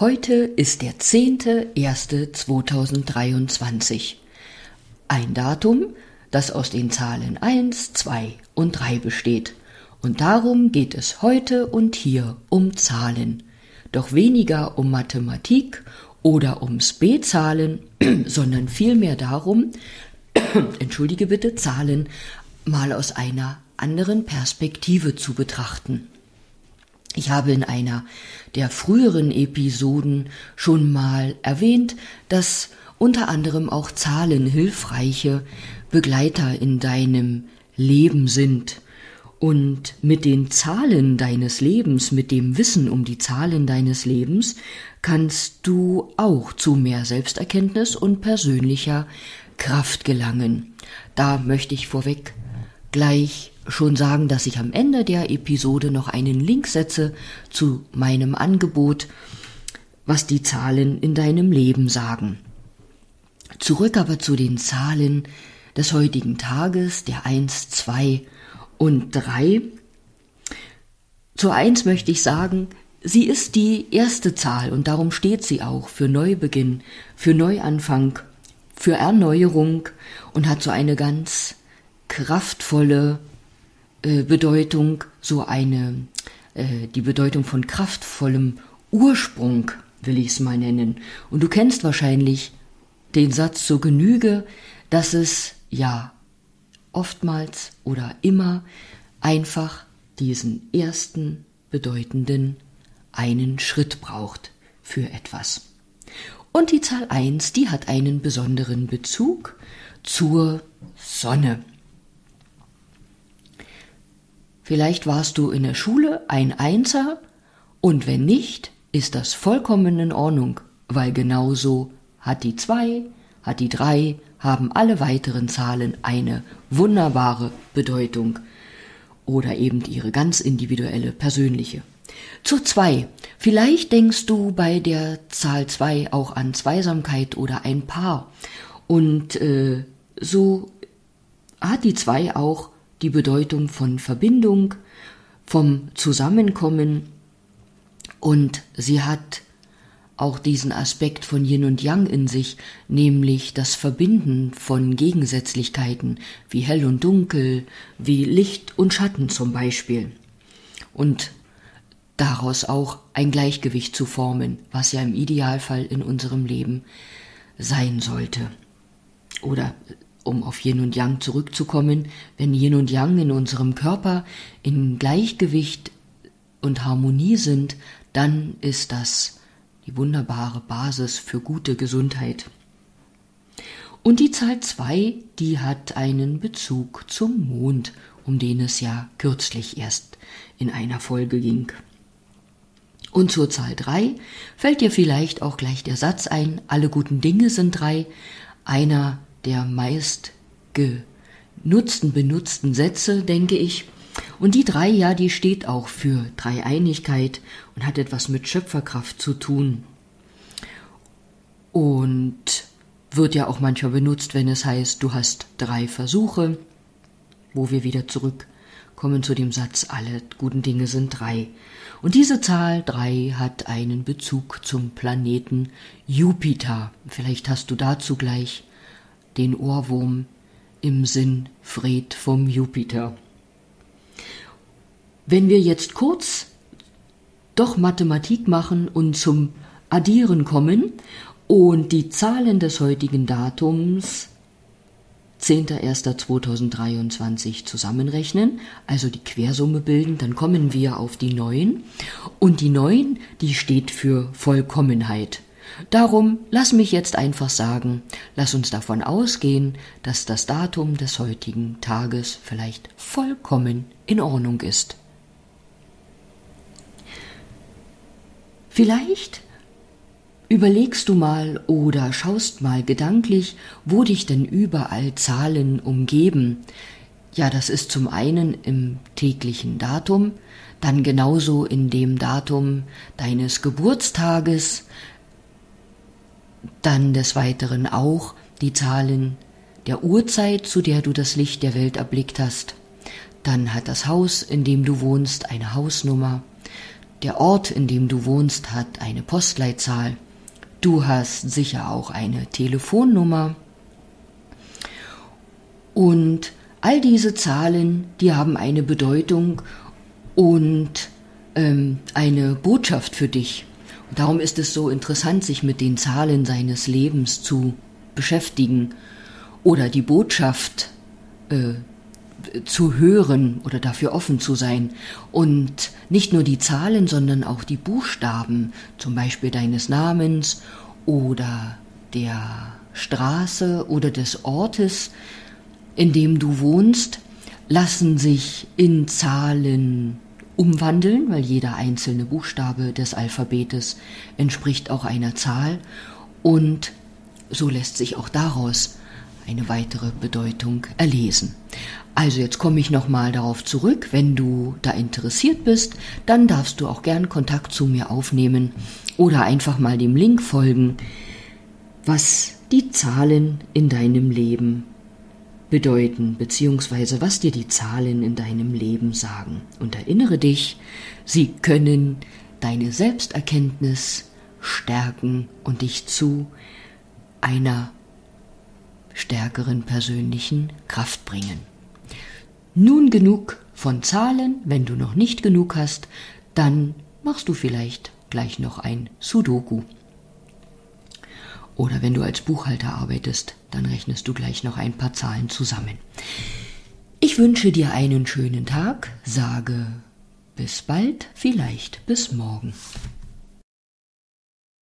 Heute ist der 10.01.2023. Ein Datum, das aus den Zahlen 1, 2 und 3 besteht. Und darum geht es heute und hier um Zahlen. Doch weniger um Mathematik oder ums B-Zahlen, sondern vielmehr darum, entschuldige bitte, Zahlen mal aus einer anderen Perspektive zu betrachten. Ich habe in einer der früheren Episoden schon mal erwähnt, dass unter anderem auch Zahlen hilfreiche Begleiter in deinem Leben sind. Und mit den Zahlen deines Lebens, mit dem Wissen um die Zahlen deines Lebens, kannst du auch zu mehr Selbsterkenntnis und persönlicher Kraft gelangen. Da möchte ich vorweg gleich schon sagen, dass ich am Ende der Episode noch einen Link setze zu meinem Angebot, was die Zahlen in deinem Leben sagen. Zurück aber zu den Zahlen des heutigen Tages, der 1, 2 und 3. Zu 1 möchte ich sagen, sie ist die erste Zahl und darum steht sie auch für Neubeginn, für Neuanfang, für Erneuerung und hat so eine ganz kraftvolle Bedeutung, so eine, äh, die Bedeutung von kraftvollem Ursprung, will ich es mal nennen. Und du kennst wahrscheinlich den Satz zur Genüge, dass es ja oftmals oder immer einfach diesen ersten bedeutenden einen Schritt braucht für etwas. Und die Zahl 1, die hat einen besonderen Bezug zur Sonne. Vielleicht warst du in der Schule ein Einser und wenn nicht, ist das vollkommen in Ordnung, weil genauso hat die zwei, hat die drei, haben alle weiteren Zahlen eine wunderbare Bedeutung oder eben ihre ganz individuelle persönliche. Zur zwei. Vielleicht denkst du bei der Zahl zwei auch an Zweisamkeit oder ein Paar. Und äh, so hat die zwei auch die Bedeutung von Verbindung, vom Zusammenkommen und sie hat auch diesen Aspekt von Yin und Yang in sich, nämlich das Verbinden von Gegensätzlichkeiten wie hell und dunkel, wie Licht und Schatten zum Beispiel. Und daraus auch ein Gleichgewicht zu formen, was ja im Idealfall in unserem Leben sein sollte. Oder um auf Yin und Yang zurückzukommen, wenn Yin und Yang in unserem Körper in Gleichgewicht und Harmonie sind, dann ist das die wunderbare Basis für gute Gesundheit. Und die Zahl 2, die hat einen Bezug zum Mond, um den es ja kürzlich erst in einer Folge ging. Und zur Zahl 3 fällt dir vielleicht auch gleich der Satz ein, alle guten Dinge sind drei, einer der meist genutzten, benutzten Sätze, denke ich. Und die drei, ja, die steht auch für Dreieinigkeit und hat etwas mit Schöpferkraft zu tun. Und wird ja auch manchmal benutzt, wenn es heißt, du hast drei Versuche, wo wir wieder zurückkommen zu dem Satz, alle guten Dinge sind drei. Und diese Zahl drei hat einen Bezug zum Planeten Jupiter. Vielleicht hast du dazu gleich den Ohrwurm im Sinn Fred vom Jupiter. Wenn wir jetzt kurz doch Mathematik machen und zum Addieren kommen und die Zahlen des heutigen Datums 10.01.2023 zusammenrechnen, also die Quersumme bilden, dann kommen wir auf die 9. Und die 9, die steht für Vollkommenheit. Darum lass mich jetzt einfach sagen, lass uns davon ausgehen, dass das Datum des heutigen Tages vielleicht vollkommen in Ordnung ist. Vielleicht überlegst du mal oder schaust mal gedanklich, wo dich denn überall Zahlen umgeben. Ja, das ist zum einen im täglichen Datum, dann genauso in dem Datum deines Geburtstages, dann des Weiteren auch die Zahlen der Uhrzeit, zu der du das Licht der Welt erblickt hast. Dann hat das Haus, in dem du wohnst, eine Hausnummer. der Ort, in dem du wohnst, hat eine Postleitzahl. Du hast sicher auch eine Telefonnummer. Und all diese Zahlen, die haben eine Bedeutung und ähm, eine Botschaft für dich. Darum ist es so interessant, sich mit den Zahlen seines Lebens zu beschäftigen oder die Botschaft äh, zu hören oder dafür offen zu sein. Und nicht nur die Zahlen, sondern auch die Buchstaben, zum Beispiel deines Namens oder der Straße oder des Ortes, in dem du wohnst, lassen sich in Zahlen umwandeln, weil jeder einzelne Buchstabe des Alphabetes entspricht auch einer Zahl und so lässt sich auch daraus eine weitere Bedeutung erlesen. Also jetzt komme ich nochmal darauf zurück. Wenn du da interessiert bist, dann darfst du auch gern Kontakt zu mir aufnehmen oder einfach mal dem Link folgen, was die Zahlen in deinem Leben bedeuten, beziehungsweise was dir die Zahlen in deinem Leben sagen. Und erinnere dich, sie können deine Selbsterkenntnis stärken und dich zu einer stärkeren persönlichen Kraft bringen. Nun genug von Zahlen, wenn du noch nicht genug hast, dann machst du vielleicht gleich noch ein Sudoku. Oder wenn du als Buchhalter arbeitest, dann rechnest du gleich noch ein paar Zahlen zusammen. Ich wünsche dir einen schönen Tag, sage bis bald, vielleicht bis morgen.